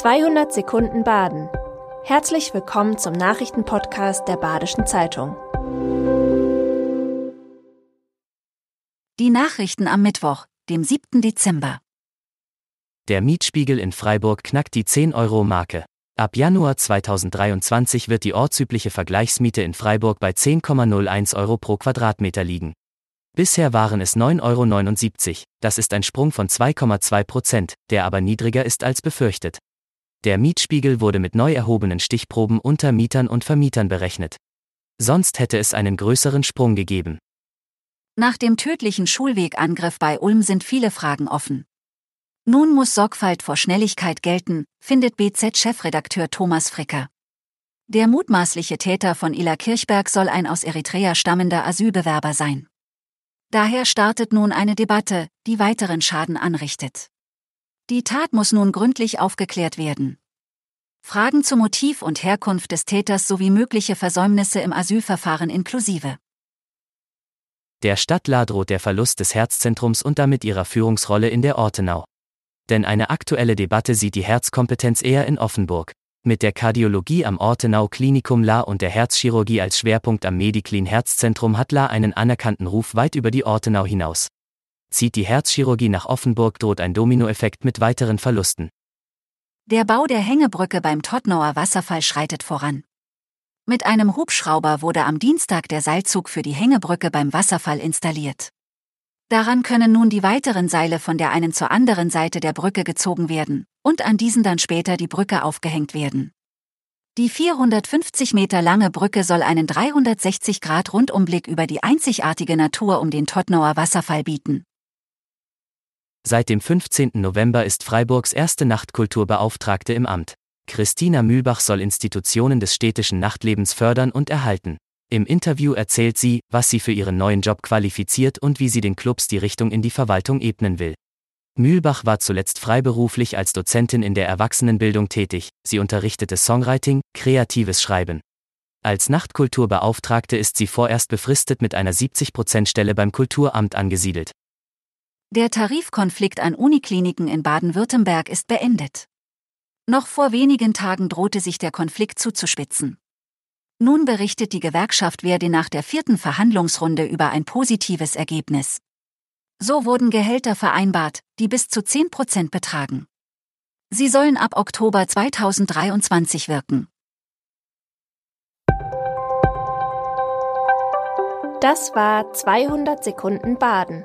200 Sekunden Baden. Herzlich willkommen zum Nachrichtenpodcast der Badischen Zeitung. Die Nachrichten am Mittwoch, dem 7. Dezember. Der Mietspiegel in Freiburg knackt die 10-Euro-Marke. Ab Januar 2023 wird die ortsübliche Vergleichsmiete in Freiburg bei 10,01 Euro pro Quadratmeter liegen. Bisher waren es 9,79 Euro, das ist ein Sprung von 2,2 Prozent, der aber niedriger ist als befürchtet. Der Mietspiegel wurde mit neu erhobenen Stichproben unter Mietern und Vermietern berechnet. Sonst hätte es einen größeren Sprung gegeben. Nach dem tödlichen Schulwegangriff bei Ulm sind viele Fragen offen. Nun muss Sorgfalt vor Schnelligkeit gelten, findet BZ-Chefredakteur Thomas Fricker. Der mutmaßliche Täter von Ila Kirchberg soll ein aus Eritrea stammender Asylbewerber sein. Daher startet nun eine Debatte, die weiteren Schaden anrichtet. Die Tat muss nun gründlich aufgeklärt werden. Fragen zu Motiv und Herkunft des Täters sowie mögliche Versäumnisse im Asylverfahren inklusive. Der Stadt La droht der Verlust des Herzzentrums und damit ihrer Führungsrolle in der Ortenau. Denn eine aktuelle Debatte sieht die Herzkompetenz eher in Offenburg. Mit der Kardiologie am Ortenau Klinikum La und der Herzchirurgie als Schwerpunkt am Mediclin Herzzentrum hat La einen anerkannten Ruf weit über die Ortenau hinaus. Zieht die Herzchirurgie nach Offenburg droht ein Dominoeffekt mit weiteren Verlusten. Der Bau der Hängebrücke beim Tottnauer Wasserfall schreitet voran. Mit einem Hubschrauber wurde am Dienstag der Seilzug für die Hängebrücke beim Wasserfall installiert. Daran können nun die weiteren Seile von der einen zur anderen Seite der Brücke gezogen werden und an diesen dann später die Brücke aufgehängt werden. Die 450 Meter lange Brücke soll einen 360-Grad-Rundumblick über die einzigartige Natur um den Tottnauer Wasserfall bieten. Seit dem 15. November ist Freiburgs erste Nachtkulturbeauftragte im Amt. Christina Mühlbach soll Institutionen des städtischen Nachtlebens fördern und erhalten. Im Interview erzählt sie, was sie für ihren neuen Job qualifiziert und wie sie den Clubs die Richtung in die Verwaltung ebnen will. Mühlbach war zuletzt freiberuflich als Dozentin in der Erwachsenenbildung tätig, sie unterrichtete Songwriting, kreatives Schreiben. Als Nachtkulturbeauftragte ist sie vorerst befristet mit einer 70%-Stelle beim Kulturamt angesiedelt. Der Tarifkonflikt an Unikliniken in Baden-Württemberg ist beendet. Noch vor wenigen Tagen drohte sich der Konflikt zuzuspitzen. Nun berichtet die Gewerkschaft Verdi nach der vierten Verhandlungsrunde über ein positives Ergebnis. So wurden Gehälter vereinbart, die bis zu 10 Prozent betragen. Sie sollen ab Oktober 2023 wirken. Das war 200 Sekunden Baden.